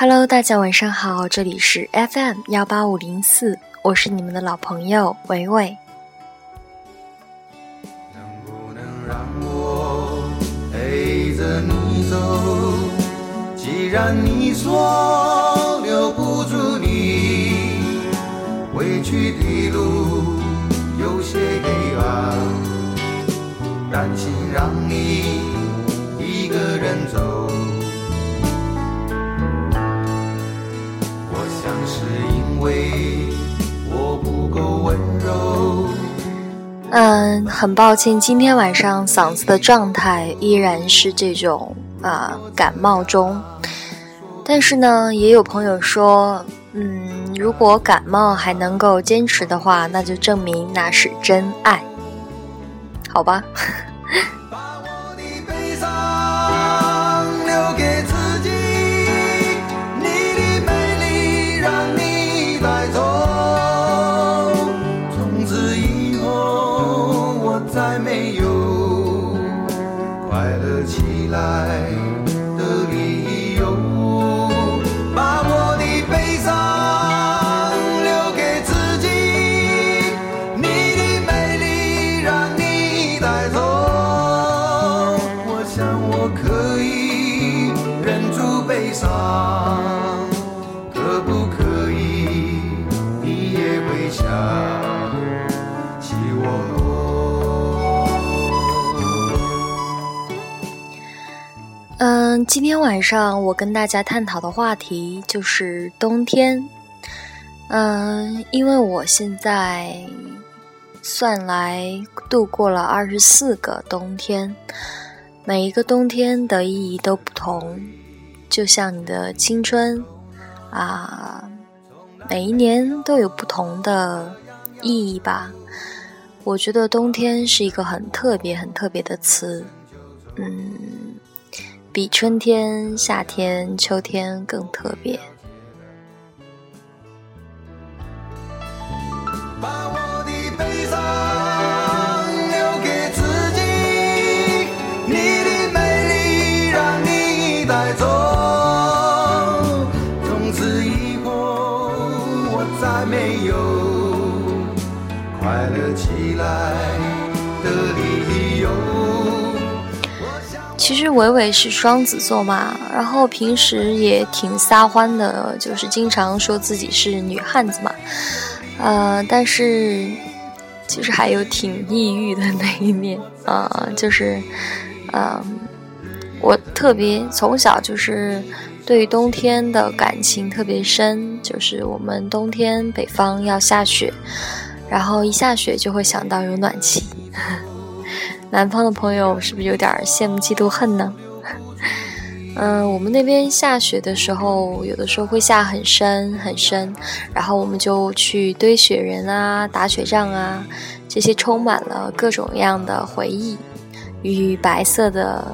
Hello，大家晚上好，这里是 FM 幺八五零四，我是你们的老朋友伟伟。能不能让我陪着你走？既然你说留不住你，回去的路有些黑暗，担心让你一个人走。为我不够温柔嗯，很抱歉，今天晚上嗓子的状态依然是这种啊、感冒中。但是呢，也有朋友说，嗯，如果感冒还能够坚持的话，那就证明那是真爱，好吧？今天晚上我跟大家探讨的话题就是冬天。嗯，因为我现在算来度过了二十四个冬天，每一个冬天的意义都不同，就像你的青春啊，每一年都有不同的意义吧。我觉得冬天是一个很特别、很特别的词，嗯。比春天、夏天、秋天更特别。其实伟伟是双子座嘛，然后平时也挺撒欢的，就是经常说自己是女汉子嘛。呃，但是其实还有挺抑郁的那一面、呃，就是，嗯、我特别从小就是对冬天的感情特别深，就是我们冬天北方要下雪，然后一下雪就会想到有暖气。南方的朋友是不是有点羡慕嫉妒恨呢？嗯，我们那边下雪的时候，有的时候会下很深很深，然后我们就去堆雪人啊、打雪仗啊，这些充满了各种各样的回忆，与白色的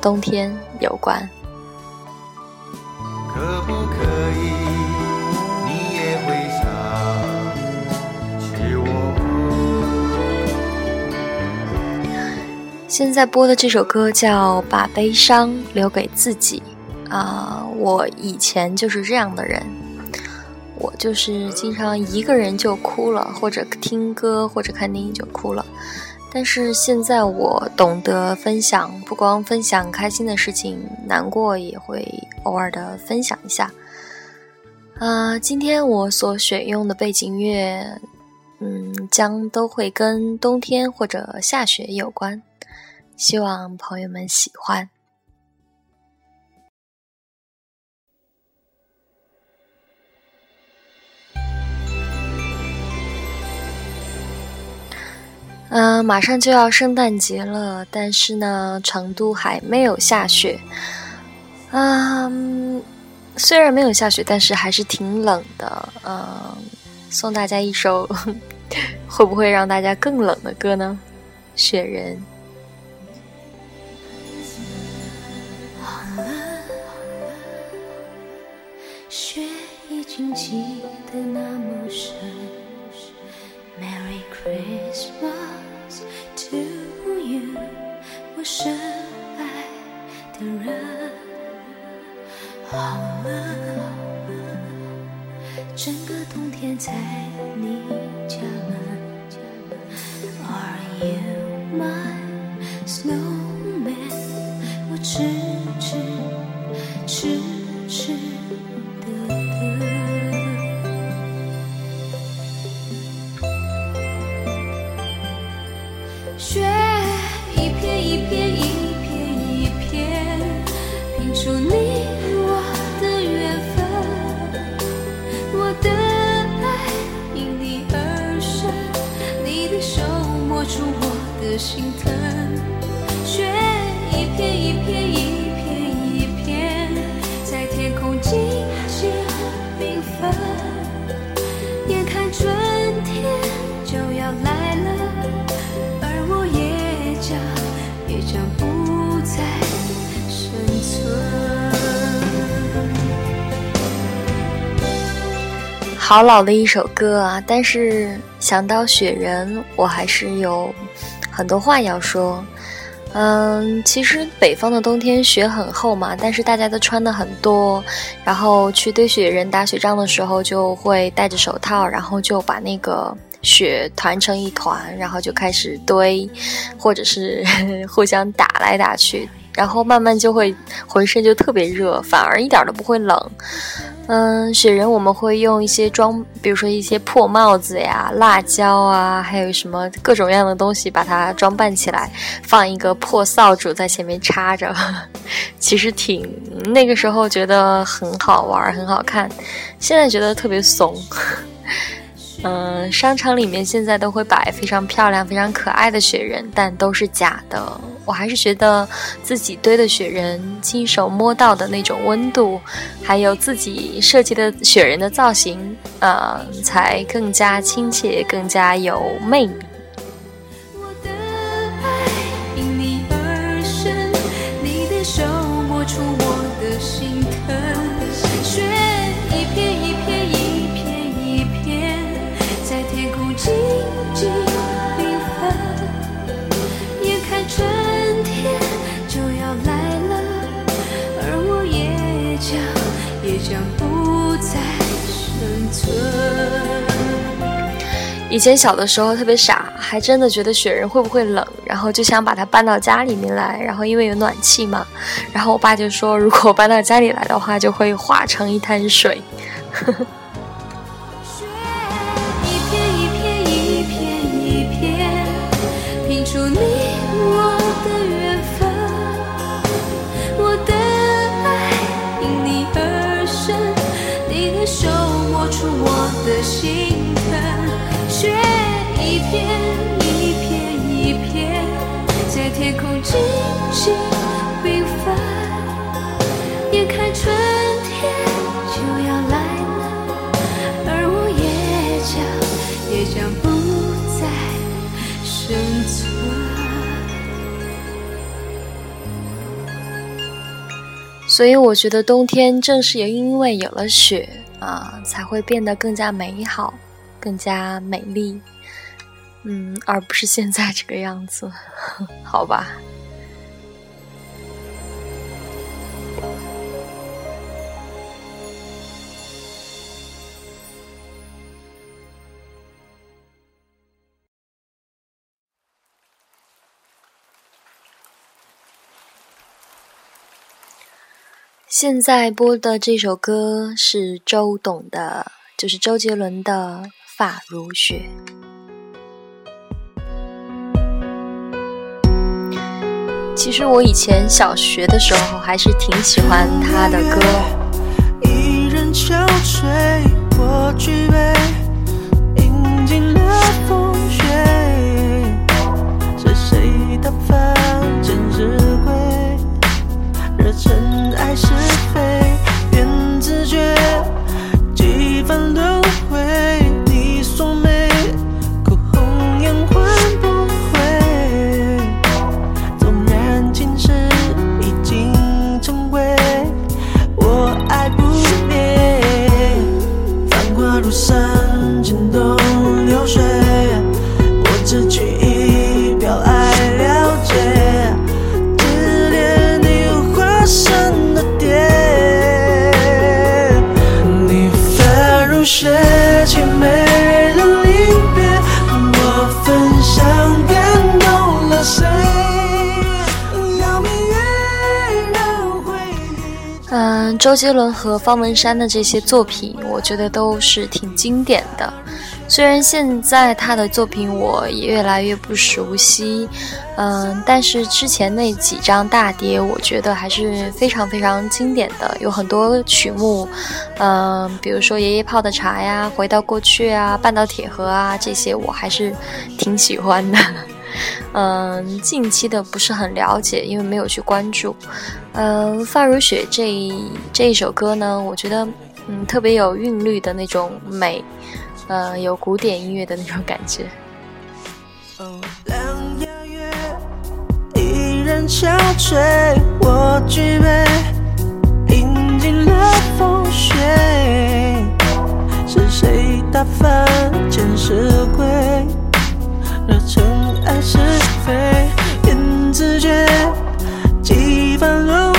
冬天有关。现在播的这首歌叫《把悲伤留给自己》啊、我以前就是这样的人，我就是经常一个人就哭了，或者听歌或者看电影就哭了。但是现在我懂得分享，不光分享开心的事情，难过也会偶尔的分享一下。啊、今天我所选用的背景乐，嗯，将都会跟冬天或者下雪有关。希望朋友们喜欢。嗯、马上就要圣诞节了，但是呢，成都还没有下雪。嗯，虽然没有下雪，但是还是挺冷的。嗯，送大家一首 会不会让大家更冷的歌呢？雪人。雪已经积得那么深。Merry Christmas to you，我深爱的人。好了，整个冬天在你心疼。雪一片一片一片一片，在天空静静缤纷。眼看春天就要来了，而我也将也将不再生存。好老的一首歌啊！但是想到雪人，我还是有很多话要说。嗯，其实北方的冬天雪很厚嘛，但是大家都穿的很多，然后去堆雪人打雪仗的时候就会戴着手套，然后就把那个雪团成一团，然后就开始堆，或者是 互相打来打去，然后慢慢就会浑身就特别热，反而一点都不会冷。嗯，雪人我们会用一些装，比如说一些破帽子呀、辣椒啊，还有什么各种各样的东西，把它装扮起来，放一个破扫帚在前面插着，其实挺那个时候觉得很好玩、很好看，现在觉得特别怂。嗯，商场里面现在都会摆非常漂亮、非常可爱的雪人，但都是假的。我还是觉得自己堆的雪人，亲手摸到的那种温度，还有自己设计的雪人的造型，呃，才更加亲切，更加有魅力。以前小的时候特别傻，还真的觉得雪人会不会冷，然后就想把它搬到家里面来。然后因为有暖气嘛，然后我爸就说，如果搬到家里来的话，就会化成一滩水。呵呵所以我觉得冬天正是也因为有了雪啊，才会变得更加美好，更加美丽。嗯，而不是现在这个样子，好吧。现在播的这首歌是周董的，就是周杰伦的《发如雪》。其实我以前小学的时候还是挺喜欢他的歌，一人憔悴，我举杯，风雪。是谁的凡间？热尘埃是非，缘自觉，几番轮回。你说美，哭红颜换不回。纵然今世已经成灰，我爱不灭。繁华如雪，周杰伦和方文山的这些作品，我觉得都是挺经典的。虽然现在他的作品我也越来越不熟悉，嗯，但是之前那几张大碟，我觉得还是非常非常经典的，有很多曲目，嗯，比如说《爷爷泡的茶》呀，《回到过去》啊，《半岛铁盒》啊，这些我还是挺喜欢的。嗯，近期的不是很了解，因为没有去关注。呃，《发如雪》这这一首歌呢，我觉得嗯特别有韵律的那种美。呃，有古典音乐的那种感觉。哦，两牙月依然憔悴，我举杯饮尽了风雪。是谁打翻前世轨，惹尘爱是非？言自绝，几番轮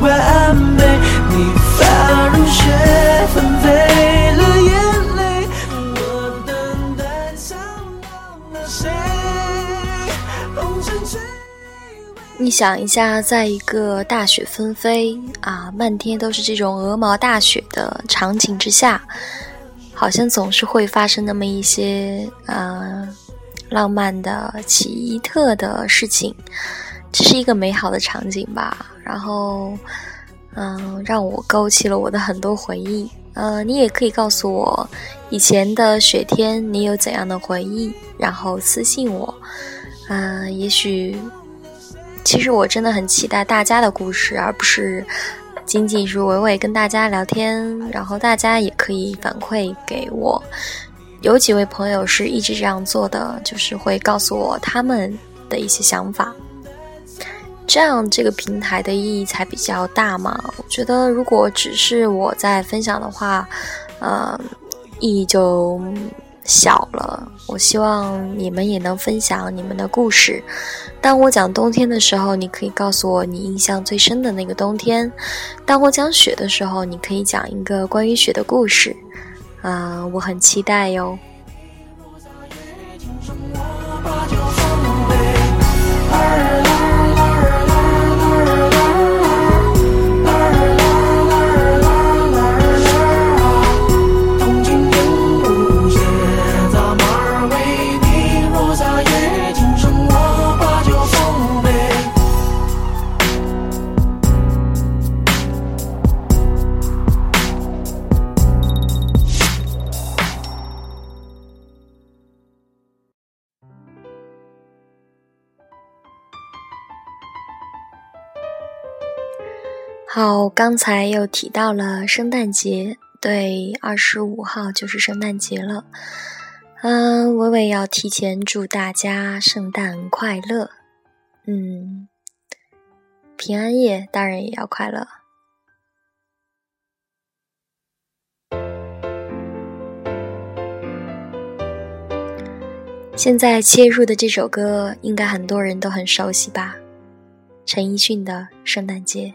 完美。你发如雪，纷飞，你想一下，在一个大雪纷飞啊，漫天都是这种鹅毛大雪的场景之下，好像总是会发生那么一些啊浪漫的、奇特的事情。这是一个美好的场景吧，然后嗯、让我勾起了我的很多回忆。呃，你也可以告诉我以前的雪天你有怎样的回忆，然后私信我。嗯、也许其实我真的很期待大家的故事，而不是仅仅是伟伟跟大家聊天，然后大家也可以反馈给我。有几位朋友是一直这样做的，就是会告诉我他们的一些想法，这样这个平台的意义才比较大嘛。我觉得如果只是我在分享的话，呃，意义就小了。我希望你们也能分享你们的故事。当我讲冬天的时候，你可以告诉我你印象最深的那个冬天；当我讲雪的时候，你可以讲一个关于雪的故事。啊、我很期待哟。好，刚才又提到了圣诞节，对，二十五号就是圣诞节了。嗯，伟伟要提前祝大家圣诞快乐。嗯，平安夜当然也要快乐。现在切入的这首歌，应该很多人都很熟悉吧？陈奕迅的《圣诞节》。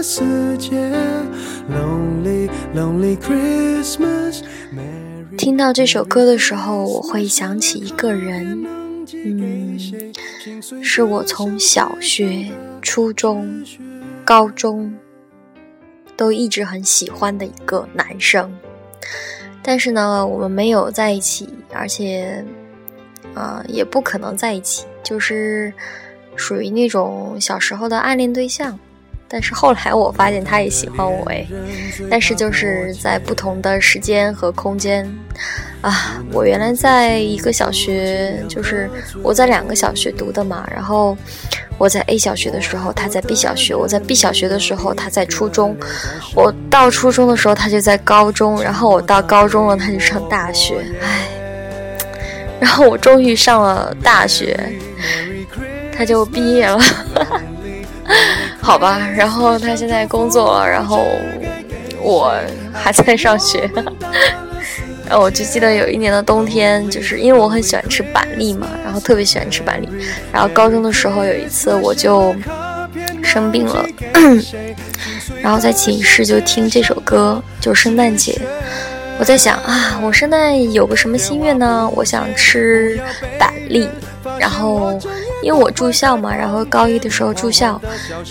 了死结。Lonely Lonely Christmas。听到这首歌的时候，我会想起一个人，嗯，是我从小学、初中、高中都一直很喜欢的一个男生。但是呢，我们没有在一起，而且，呃，也不可能在一起，就是属于那种小时候的暗恋对象。但是后来我发现他也喜欢我诶，但是就是在不同的时间和空间，啊，我原来在一个小学，就是我在两个小学读的嘛，然后我在 A 小学的时候，他在 B 小学；我在 B 小学的时候，他在初中；我到初中的时候，他就在高中；然后我到高中了，他就上大学，唉，然后我终于上了大学，他就毕业了。好吧，然后他现在工作了，然后我还在上学。然 后我就记得有一年的冬天，就是因为我很喜欢吃板栗嘛，然后特别喜欢吃板栗。然后高中的时候有一次我就生病了，然后在寝室就听这首歌，就圣诞节。我在想啊，我圣诞有个什么心愿呢？我想吃板栗。然后，因为我住校嘛，然后高一的时候住校，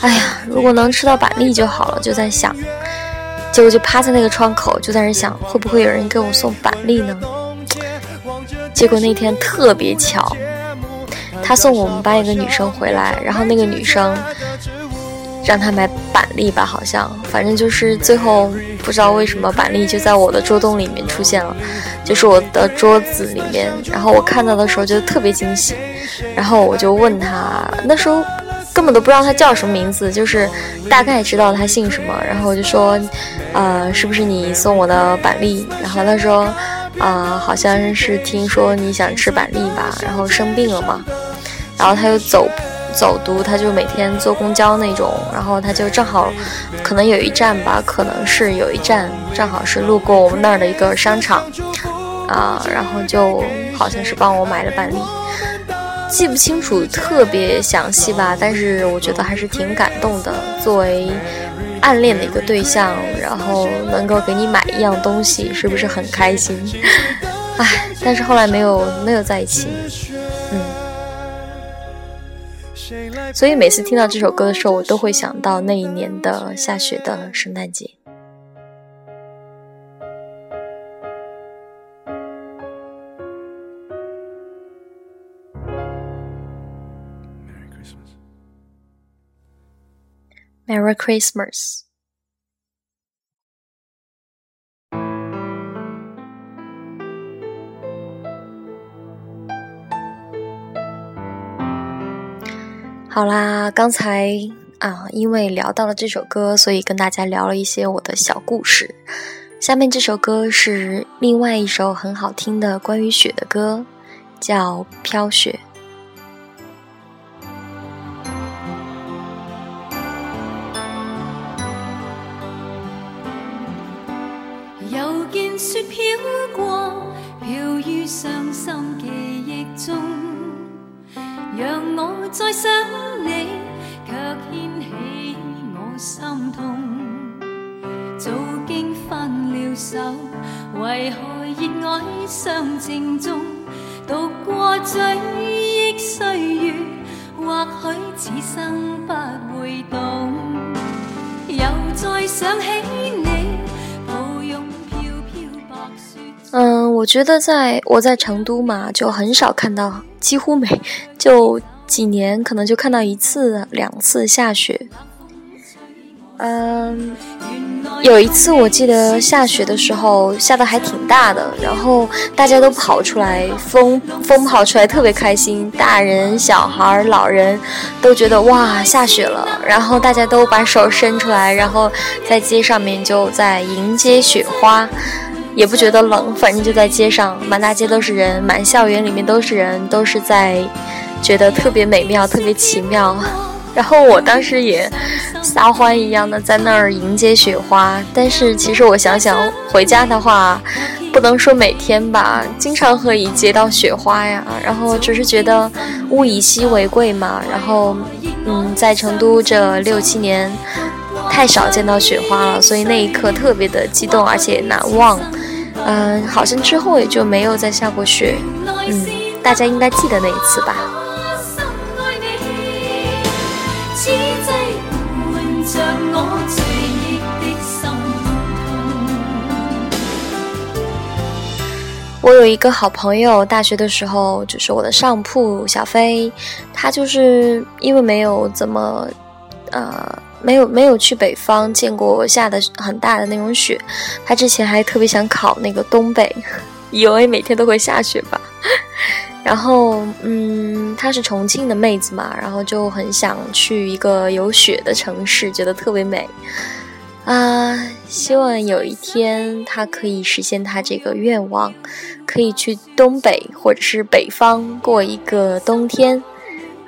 哎呀，如果能吃到板栗就好了，就在想，结果就趴在那个窗口，就在那想，会不会有人给我送板栗呢？结果那天特别巧，他送我们班一个女生回来，然后那个女生。让他买板栗吧，好像，反正就是最后不知道为什么板栗就在我的桌洞里面出现了，就是我的桌子里面。然后我看到的时候就特别惊喜，然后我就问他，那时候根本都不知道他叫什么名字，就是大概知道他姓什么。然后我就说，呃，是不是你送我的板栗？然后他说，啊，好像是听说你想吃板栗吧，然后生病了嘛，然后他又走。走读，他就每天坐公交那种，然后他就正好，可能有一站吧，可能是有一站正好是路过我们那儿的一个商场，啊，然后就好像是帮我买了板栗，记不清楚特别详细吧，但是我觉得还是挺感动的。作为暗恋的一个对象，然后能够给你买一样东西，是不是很开心？唉，但是后来没有没有在一起，所以每次听到这首歌的时候，我都会想到那一年的下雪的圣诞节。Merry Christmas。好啦，刚才啊，因为聊到了这首歌，所以跟大家聊了一些我的小故事。下面这首歌是另外一首很好听的关于雪的歌，叫《飘雪》。又见雪飘过，飘于伤心。让我再想你，却牵起我心痛。早经分了手，为何热爱相正中？度过追忆岁月，或许此生不会懂。又再想起你，嗯，我觉得在我在成都嘛，就很少看到。几乎每就几年，可能就看到一次两次下雪。嗯，有一次我记得下雪的时候下的还挺大的，然后大家都跑出来，风风跑出来特别开心，大人小孩老人都觉得哇下雪了，然后大家都把手伸出来，然后在街上面就在迎接雪花。也不觉得冷，反正就在街上，满大街都是人，满校园里面都是人，都是在觉得特别美妙、特别奇妙。然后我当时也撒欢一样的在那儿迎接雪花，但是其实我想想，回家的话，不能说每天吧，经常可以接到雪花呀。然后只是觉得物以稀为贵嘛。然后，嗯，在成都这六七年，太少见到雪花了，所以那一刻特别的激动而且难忘。嗯，好像之后也就没有再下过雪。嗯，大家应该记得那一次吧。我。有一个好朋友，大学的时候就是我的上铺小飞，他就是因为没有怎么，呃，没有没有去北方见过下的很大的那种雪，他之前还特别想考那个东北，以为每天都会下雪吧。然后，嗯，她是重庆的妹子嘛，然后就很想去一个有雪的城市，觉得特别美。啊，希望有一天他可以实现他这个愿望，可以去东北或者是北方过一个冬天。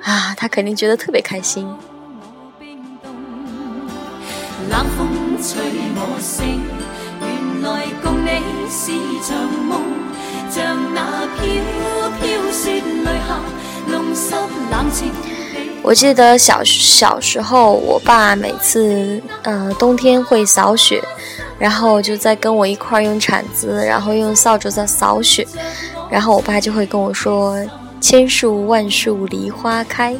啊，他肯定觉得特别开心。我醒，原來共你是場夢，像那飄飄雪淚下，弄濕冷情地。我記得小小时候，我爸每次呃冬天会扫雪，然后就在跟我一块儿用铲子，然后用扫帚在扫雪，然后我爸就会跟我说“千树万树梨花开”。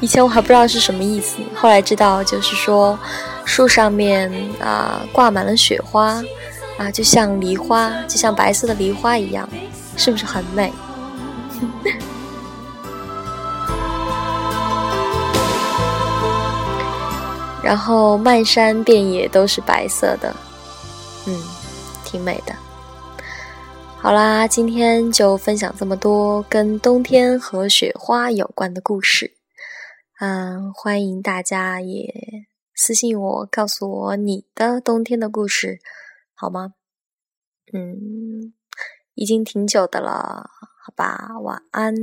以前我还不知道是什么意思，后来知道就是说，树上面啊、呃、掛滿了雪花啊，就像梨花，就像白色的梨花一样，是不是很美？然后漫山遍野都是白色的，嗯，挺美的。好啦，今天就分享这么多跟冬天和雪花有关的故事。嗯，欢迎大家也私信我，告诉我你的冬天的故事，好吗？嗯，已经挺久的了，好吧，晚安。